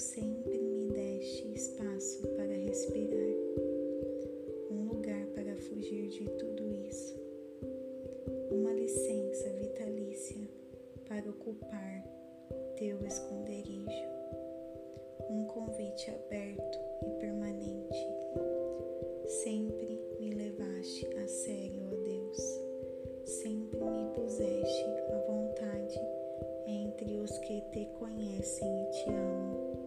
sempre me deste espaço para respirar, um lugar para fugir de tudo isso, uma licença vitalícia para ocupar teu esconderijo, um convite aberto e permanente, sempre a sério, ó Deus. Sempre me puseste à vontade entre os que te conhecem e te amam.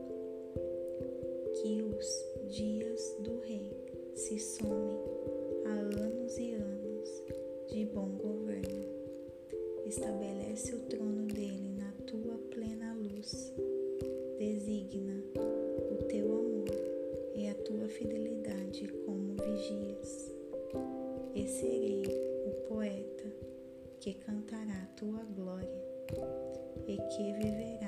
Que os dias do Rei se somem a anos e anos de bom governo. Estabelece o trono dele na tua plena luz. Designa o teu amor e a tua fidelidade como vigias e serei o poeta que cantará tua glória e que viverá